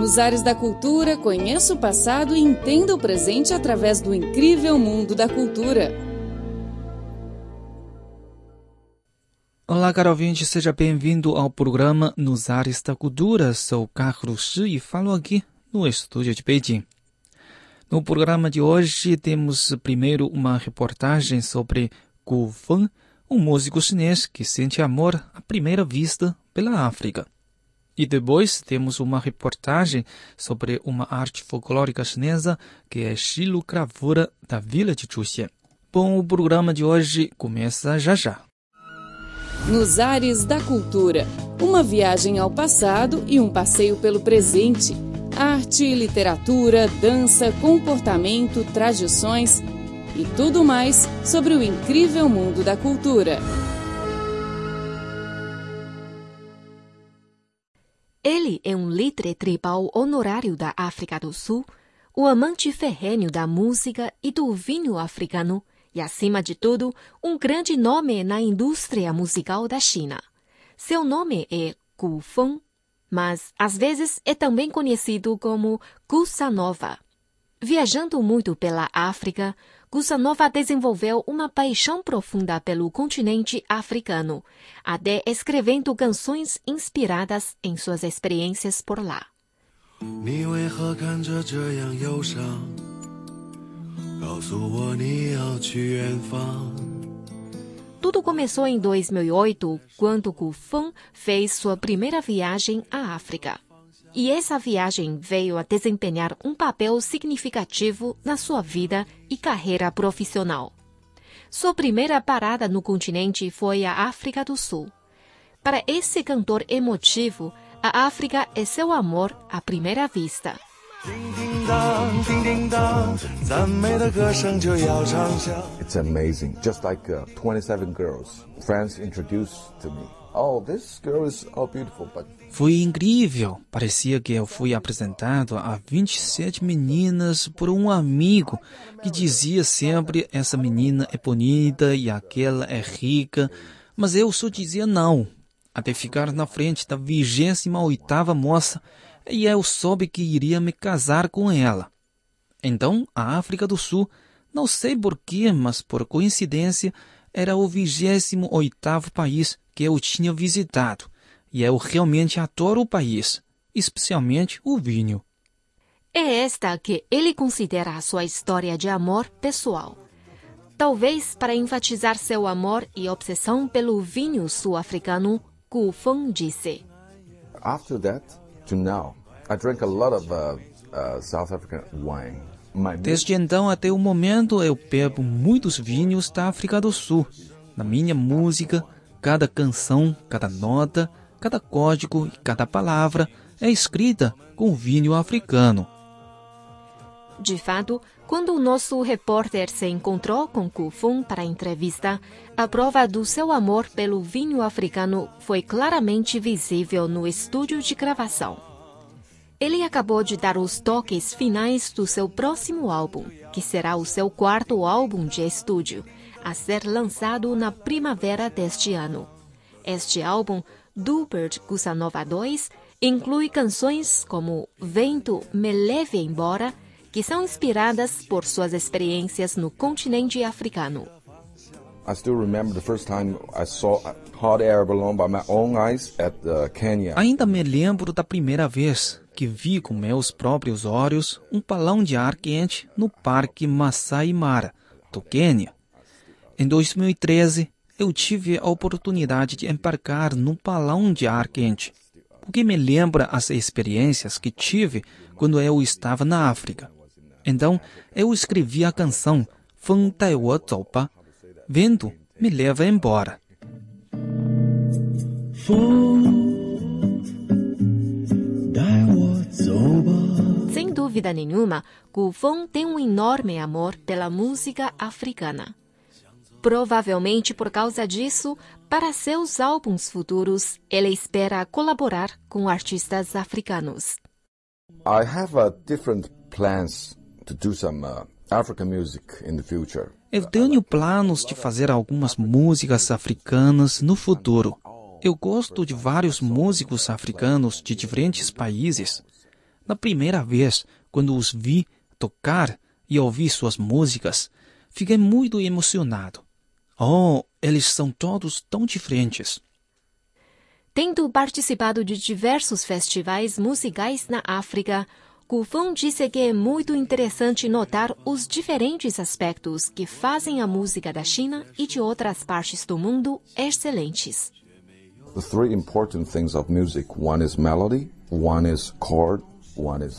Nos ares da cultura, conheça o passado e entenda o presente através do incrível mundo da cultura. Olá, caro ouvinte, seja bem-vindo ao programa Nos Ares da Cultura. Sou Carlos Shi e falo aqui no estúdio de Beijing. No programa de hoje temos primeiro uma reportagem sobre Gu Feng, um músico chinês que sente amor à primeira vista pela África. E depois temos uma reportagem sobre uma arte folclórica chinesa que é xilocravura da vila de Chuxian. Bom, o programa de hoje começa já já. Nos ares da cultura, uma viagem ao passado e um passeio pelo presente. Arte, literatura, dança, comportamento, tradições e tudo mais sobre o incrível mundo da cultura. Ele é um líder tribal honorário da África do Sul, o amante ferrenho da música e do vinho africano e, acima de tudo, um grande nome na indústria musical da China. Seu nome é Gu Feng, mas às vezes é também conhecido como Gussa Nova. Viajando muito pela África, Gusanova desenvolveu uma paixão profunda pelo continente africano, até escrevendo canções inspiradas em suas experiências por lá. Tudo começou em 2008, quando Gu Feng fez sua primeira viagem à África. E essa viagem veio a desempenhar um papel significativo na sua vida e carreira profissional. Sua primeira parada no continente foi a África do Sul. Para esse cantor emotivo, a África é seu amor à primeira vista. It's amazing. Just like uh, 27 girls, friends introduced to me. Oh, this girl is all beautiful, but foi incrível. Parecia que eu fui apresentado a 27 meninas por um amigo que dizia sempre: essa menina é bonita e aquela é rica. Mas eu só dizia não, até ficar na frente da 28 moça e eu soube que iria me casar com ela. Então, a África do Sul, não sei porquê, mas por coincidência, era o 28 país que eu tinha visitado e eu realmente adoro o país, especialmente o vinho. É esta que ele considera a sua história de amor pessoal. Talvez para enfatizar seu amor e obsessão pelo vinho sul-africano, Gu Feng disse: After that, to now, I drank a lot of uh, uh, South African wine. Desde então até o momento, eu bebo muitos vinhos da África do Sul. Na minha música, cada canção, cada nota cada código e cada palavra é escrita com vinho africano. De fato, quando o nosso repórter se encontrou com Kufun para a entrevista, a prova do seu amor pelo vinho africano foi claramente visível no estúdio de gravação. Ele acabou de dar os toques finais do seu próximo álbum, que será o seu quarto álbum de estúdio, a ser lançado na primavera deste ano. Este álbum Dubert Gussa Nova 2 inclui canções como Vento Me Leve Embora, que são inspiradas por suas experiências no continente africano. I still remember the first time I saw hot air balloon by my own eyes at Kenya. Ainda me lembro da primeira vez que vi com meus próprios olhos um balão de ar quente no Parque Masai Mara, do Quênia. Em 2013, eu tive a oportunidade de embarcar num balão de ar quente, o que me lembra as experiências que tive quando eu estava na África. Então, eu escrevi a canção Feng Dai Wo Ba, Vento me leva embora. Sem dúvida nenhuma, Gu Feng tem um enorme amor pela música africana. Provavelmente por causa disso, para seus álbuns futuros, ele espera colaborar com artistas africanos. I have uh, different plans to do some uh, African music in the future. Eu tenho planos de fazer algumas músicas africanas no futuro. Eu gosto de vários músicos africanos de diferentes países. Na primeira vez, quando os vi tocar e ouvi suas músicas, fiquei muito emocionado. Oh, eles são todos tão diferentes. Tendo participado de diversos festivais musicais na África, Gufeng disse que é muito interessante notar os diferentes aspectos que fazem a música da China e de outras partes do mundo excelentes.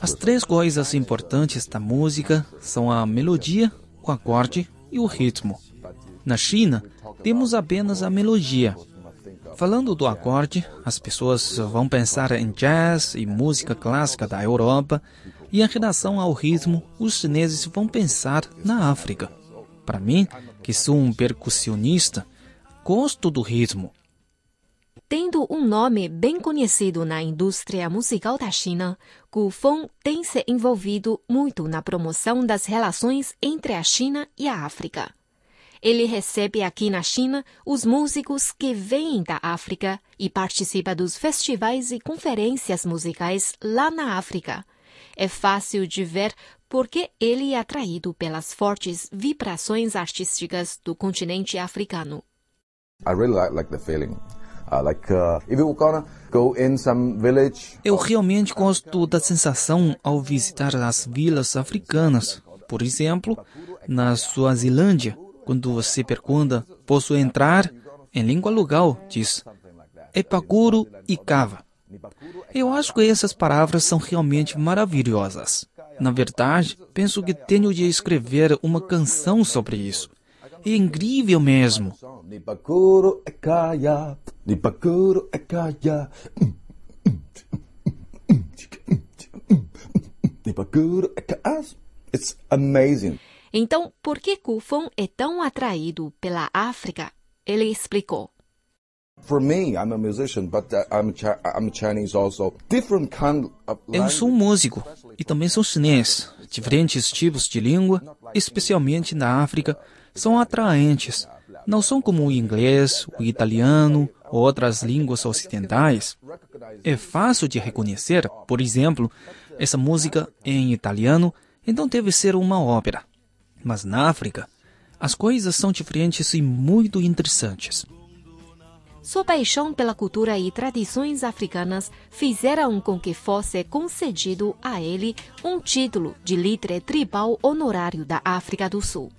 As três coisas importantes da música são a melodia, o acorde e o ritmo. Na China, temos apenas a melodia. Falando do acorde, as pessoas vão pensar em jazz e música clássica da Europa, e em relação ao ritmo, os chineses vão pensar na África. Para mim, que sou um percussionista, gosto do ritmo. Tendo um nome bem conhecido na indústria musical da China, Gu Feng tem se envolvido muito na promoção das relações entre a China e a África. Ele recebe aqui na China os músicos que vêm da África e participa dos festivais e conferências musicais lá na África. É fácil de ver porque ele é atraído pelas fortes vibrações artísticas do continente africano. I really like, like the feeling. Uh. Eu realmente gosto da sensação ao visitar as vilas africanas. Por exemplo, na Suazilândia, quando você pergunta, posso entrar? Em língua local, diz Epaguro e Cava. Eu acho que essas palavras são realmente maravilhosas. Na verdade, penso que tenho de escrever uma canção sobre isso. É incrível mesmo. It's amazing. Então, por que Kufon é tão atraído pela África? Ele explicou. Uh, Eu sou um músico e também sou chinês. Diferentes tipos de língua, especialmente na África, são atraentes. Não são como o inglês, o italiano ou outras línguas ocidentais. É fácil de reconhecer, por exemplo, essa música em italiano, então deve ser uma ópera. Mas na África, as coisas são diferentes e muito interessantes. Sua paixão pela cultura e tradições africanas fizeram com que fosse concedido a ele um título de líder tribal honorário da África do Sul.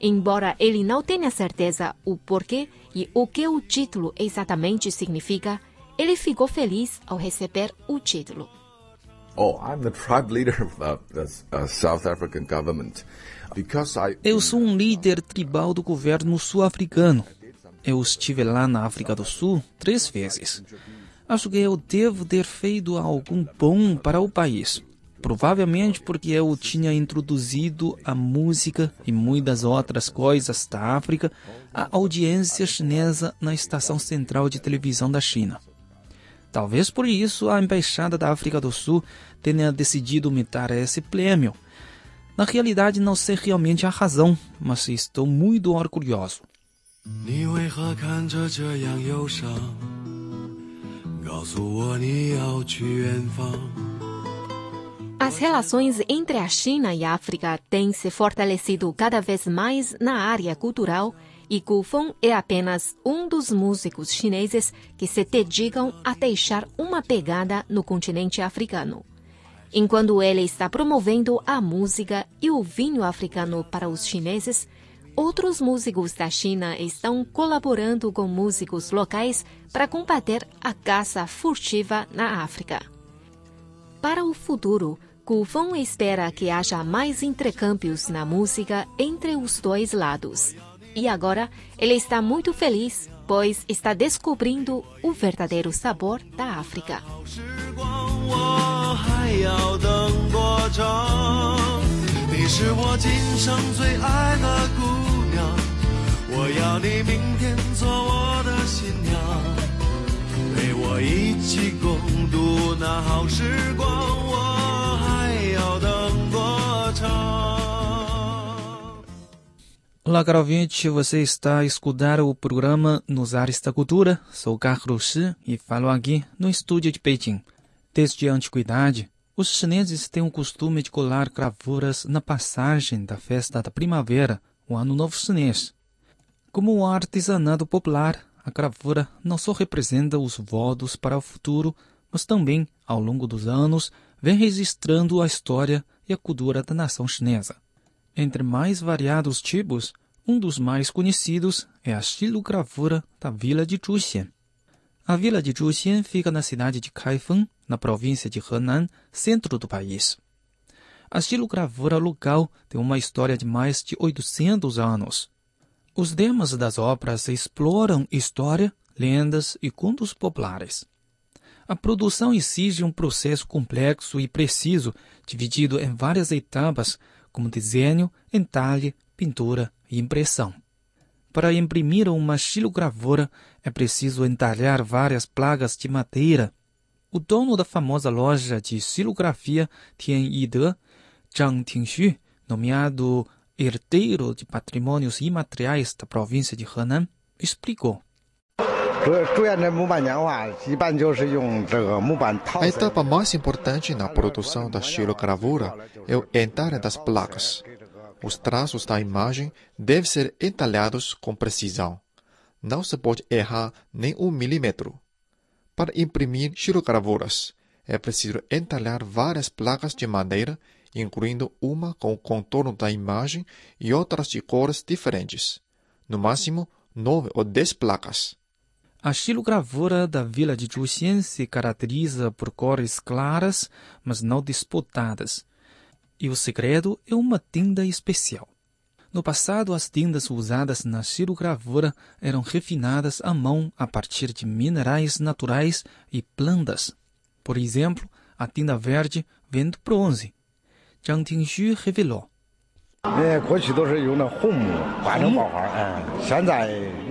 Embora ele não tenha certeza o porquê e o que o título exatamente significa, ele ficou feliz ao receber o título. Eu sou um líder tribal do governo sul-africano. Eu estive lá na África do Sul três vezes. Acho que eu devo ter feito algo bom para o país. Provavelmente porque eu tinha introduzido a música e muitas outras coisas da África à audiência chinesa na estação central de televisão da China. Talvez por isso a Embaixada da África do Sul tenha decidido aumentar esse prêmio. Na realidade, não sei realmente a razão, mas estou muito orgulhoso. As relações entre a China e a África têm se fortalecido cada vez mais na área cultural e Gu Feng é apenas um dos músicos chineses que se dedicam a deixar uma pegada no continente africano. Enquanto ele está promovendo a música e o vinho africano para os chineses, outros músicos da China estão colaborando com músicos locais para combater a caça furtiva na África. Para o futuro, Gufeng espera que haja mais intercâmbios na música entre os dois lados. E agora ele está muito feliz, pois está descobrindo o verdadeiro sabor da África. 时 Olá, caro ouvinte, você está a escutar o programa Nos Ares da Cultura. Sou Carlos Shi e falo aqui no estúdio de Pequim. Desde a antiguidade, Os chineses têm o costume de colar gravuras na passagem da festa da primavera, o Ano Novo Chinês. Como um artesanato popular, a gravura não só representa os votos para o futuro, mas também, ao longo dos anos, vem registrando a história e a cultura da nação chinesa. Entre mais variados tipos, um dos mais conhecidos é a estilogravura da vila de Zhuxian. A vila de Zhuxian fica na cidade de Kaifeng, na província de Henan, centro do país. A estilogravura local tem uma história de mais de 800 anos. Os temas das obras exploram história, lendas e contos populares. A produção exige um processo complexo e preciso, dividido em várias etapas, como desenho, entalhe, pintura e impressão. Para imprimir uma estilogravura, é preciso entalhar várias plagas de madeira o dono da famosa loja de xilografia Tian Yide, Zhang Tingxu, nomeado herdeiro de patrimônios imateriais da província de Henan, explicou. A etapa mais importante na produção da xilogravura é o entalhe das placas. Os traços da imagem devem ser entalhados com precisão. Não se pode errar nem um milímetro. Para imprimir xirogravuras, é preciso entalhar várias placas de madeira, incluindo uma com o contorno da imagem e outras de cores diferentes. No máximo, nove ou dez placas. A xilogravura da vila de Zhuxian se caracteriza por cores claras, mas não disputadas. E o segredo é uma tinta especial. No passado, as tintas usadas na xilogravura eram refinadas à mão a partir de minerais naturais e plantas. Por exemplo, a tinta verde vem do bronze. Zhang Tingxu revelou.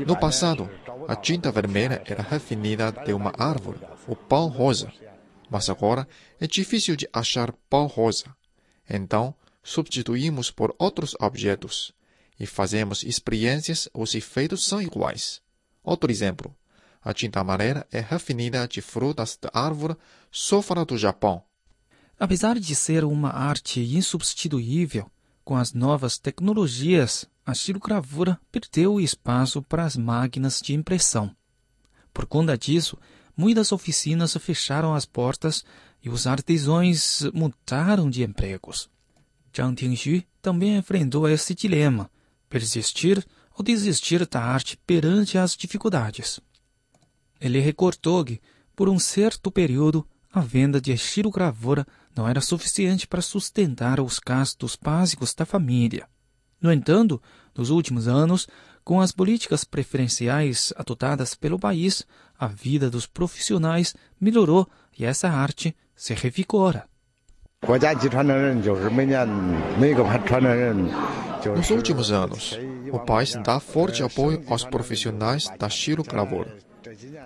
No passado, a tinta vermelha era refinada de uma árvore, o pau rosa. Mas agora é difícil de achar pau rosa. Então, substituímos por outros objetos e fazemos experiências, os efeitos são iguais. Outro exemplo. A tinta amarela é refinada de frutas da árvore sofra do Japão. Apesar de ser uma arte insubstituível, com as novas tecnologias, a xilogravura perdeu espaço para as máquinas de impressão. Por conta disso, muitas oficinas fecharam as portas e os artesãos mudaram de empregos. Zhang Tingxu também enfrentou esse dilema, persistir ou desistir da arte perante as dificuldades. Ele recordou que, por um certo período, a venda de estilogravura não era suficiente para sustentar os gastos básicos da família. No entanto, nos últimos anos, com as políticas preferenciais adotadas pelo país, a vida dos profissionais melhorou e essa arte se revigora. Nos últimos anos, o país dá forte apoio aos profissionais da xilogravura.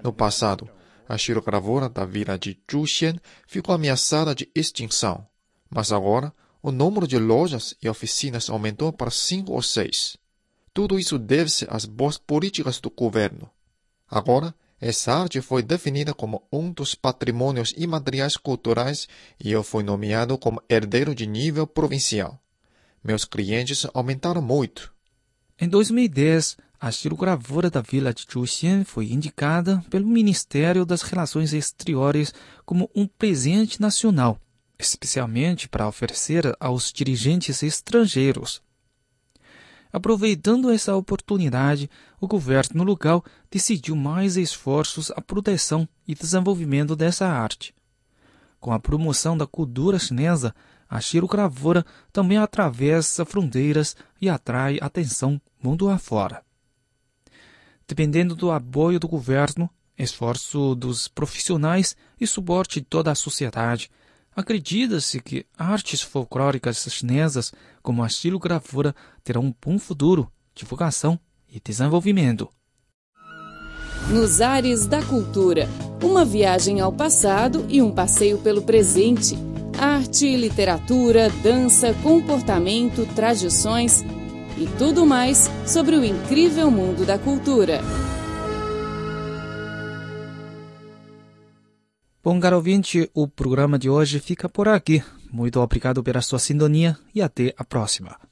No passado, a xilogravura da vila de Zhuxian ficou ameaçada de extinção, mas agora o número de lojas e oficinas aumentou para cinco ou seis. Tudo isso deve-se às boas políticas do governo. Agora, essa arte foi definida como um dos patrimônios imateriais culturais e eu fui nomeado como herdeiro de nível provincial. Meus clientes aumentaram muito. Em 2010, a estilogravura da vila de Zhuxian foi indicada pelo Ministério das Relações Exteriores como um presente nacional, especialmente para oferecer aos dirigentes estrangeiros. Aproveitando essa oportunidade, o governo local decidiu mais esforços à proteção e desenvolvimento dessa arte. Com a promoção da cultura chinesa, a xilogravura também atravessa fronteiras e atrai atenção mundo afora. Dependendo do apoio do governo, esforço dos profissionais e suporte de toda a sociedade, Acredita-se que artes folclóricas chinesas, como a estilogravura, terão um bom futuro, divulgação e desenvolvimento. Nos ares da cultura, uma viagem ao passado e um passeio pelo presente. Arte, literatura, dança, comportamento, tradições e tudo mais sobre o incrível mundo da cultura. Bom, caro ouvinte, o programa de hoje fica por aqui. Muito obrigado pela sua sintonia e até a próxima.